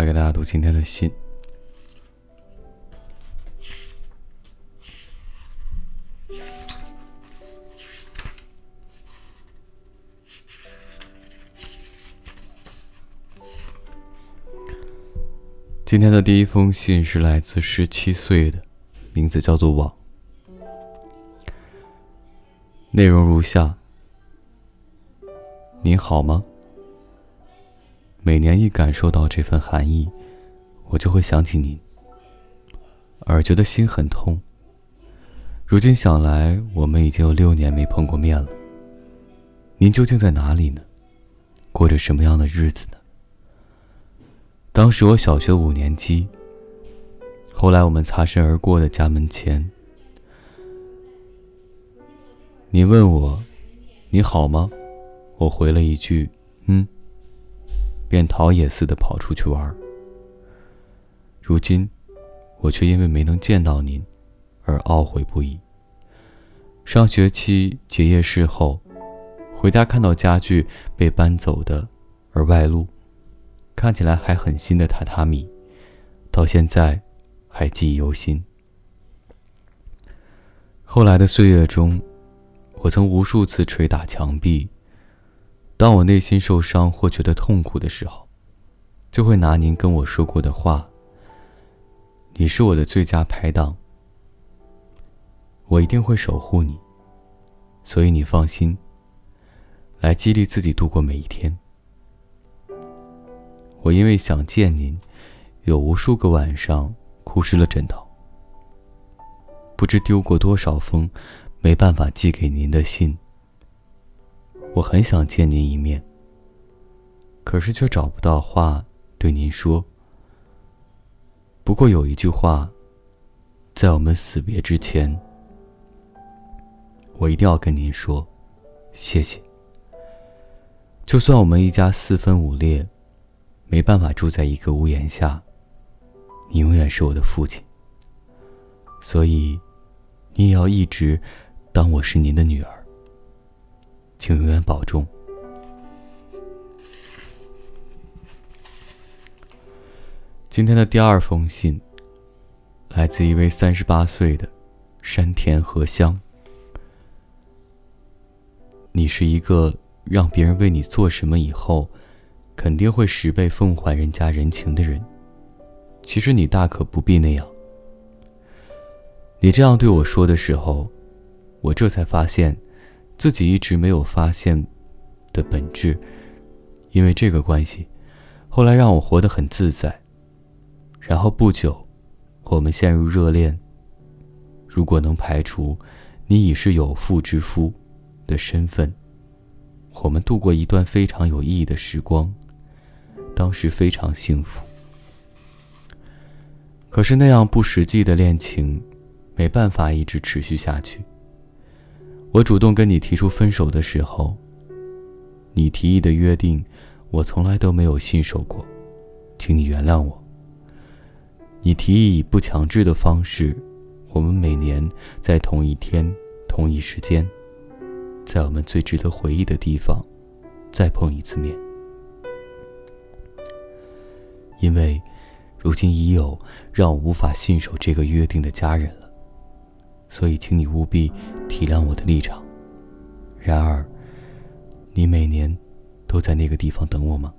来给大家读今天的信。今天的第一封信是来自十七岁的，名字叫做网。内容如下：您好吗？每年一感受到这份寒意，我就会想起您，而觉得心很痛。如今想来，我们已经有六年没碰过面了。您究竟在哪里呢？过着什么样的日子呢？当时我小学五年级。后来我们擦身而过的家门前，你问我：“你好吗？”我回了一句：“嗯。”便逃也似的跑出去玩。如今，我却因为没能见到您，而懊悔不已。上学期结业式后，回家看到家具被搬走的，而外露。看起来还很新的榻榻米，到现在还记忆犹新。后来的岁月中，我曾无数次捶打墙壁。当我内心受伤或觉得痛苦的时候，就会拿您跟我说过的话。你是我的最佳拍档，我一定会守护你。所以你放心，来激励自己度过每一天。我因为想见您，有无数个晚上哭湿了枕头。不知丢过多少封没办法寄给您的信。我很想见您一面，可是却找不到话对您说。不过有一句话，在我们死别之前，我一定要跟您说，谢谢。就算我们一家四分五裂。没办法住在一个屋檐下，你永远是我的父亲。所以，你也要一直当我是您的女儿。请永远保重。今天的第二封信，来自一位三十八岁的山田和香。你是一个让别人为你做什么以后。肯定会十倍奉还人家人情的人，其实你大可不必那样。你这样对我说的时候，我这才发现，自己一直没有发现的本质。因为这个关系，后来让我活得很自在。然后不久，我们陷入热恋。如果能排除你已是有妇之夫的身份，我们度过一段非常有意义的时光。当时非常幸福，可是那样不实际的恋情，没办法一直持续下去。我主动跟你提出分手的时候，你提议的约定，我从来都没有信守过，请你原谅我。你提议以不强制的方式，我们每年在同一天、同一时间，在我们最值得回忆的地方，再碰一次面。因为，如今已有让我无法信守这个约定的家人，所以请你务必体谅我的立场。然而，你每年都在那个地方等我吗？